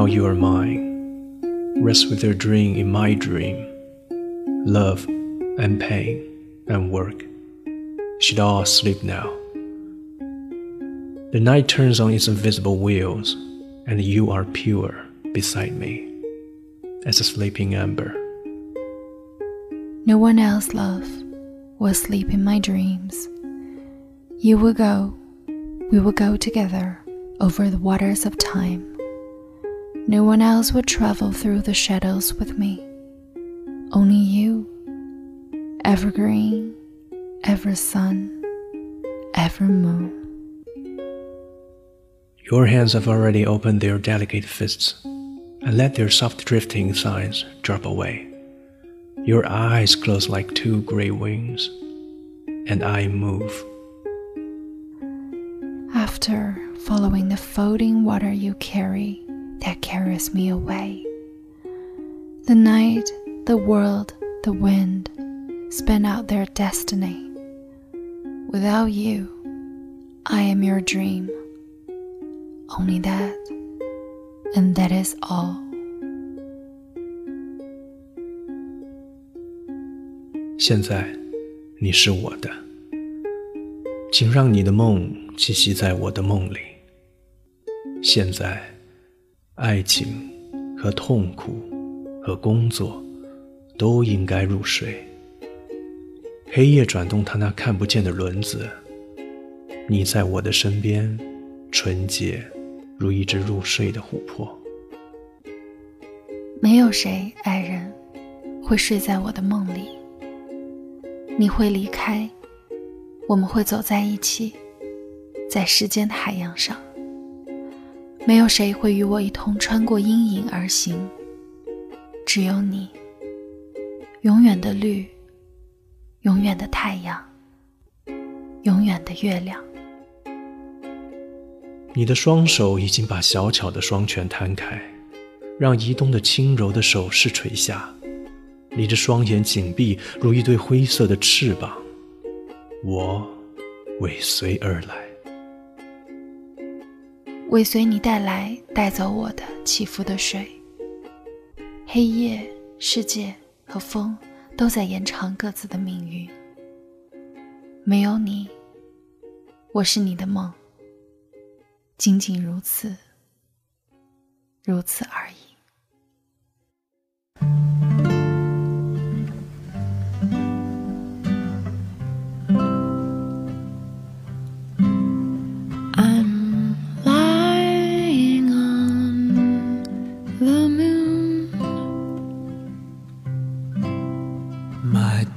Now you are mine. Rest with your dream in my dream. Love and pain and work should all sleep now. The night turns on its invisible wheels, and you are pure beside me as a sleeping ember. No one else, love, will sleep in my dreams. You will go, we will go together over the waters of time. No one else would travel through the shadows with me. Only you, evergreen, ever sun, ever moon. Your hands have already opened their delicate fists and let their soft drifting signs drop away. Your eyes close like two gray wings, and I move. After following the folding water you carry that carries me away, the night, the world, the wind spin out their destiny. Without you, I am your dream. Only that, and that is all. 现在，你是我的，请让你的梦栖息在我的梦里。现在， 爱情和痛苦和工作都应该入睡。黑夜转动它那看不见的轮子，你在我的身边，纯洁如一只入睡的琥珀。没有谁，爱人，会睡在我的梦里。你会离开，我们会走在一起，在时间的海洋上。没有谁会与我一同穿过阴影而行，只有你，永远的绿。永远的太阳，永远的月亮。你的双手已经把小巧的双拳摊开，让移动的轻柔的手势垂下。你的双眼紧闭，如一对灰色的翅膀。我尾随而来，尾随你带来带走我的起伏的水。黑夜、世界和风。都在延长各自的命运。没有你，我是你的梦，仅仅如此，如此而已。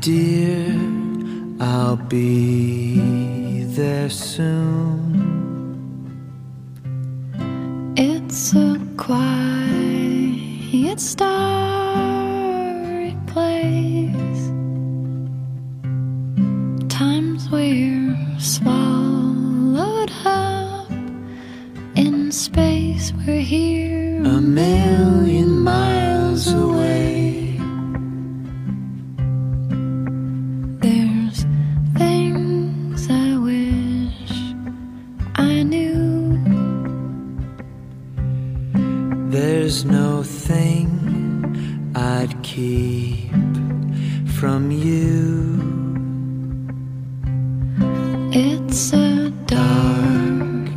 Dear, I'll be there soon. It's a quiet, starry place. Times we're swallowed up in space. We're here a million There's no thing I'd keep from you. It's a dark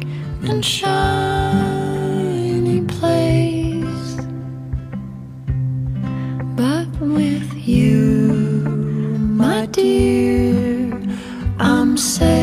and shiny place, but with you, my dear, I'm safe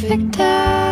perfect day.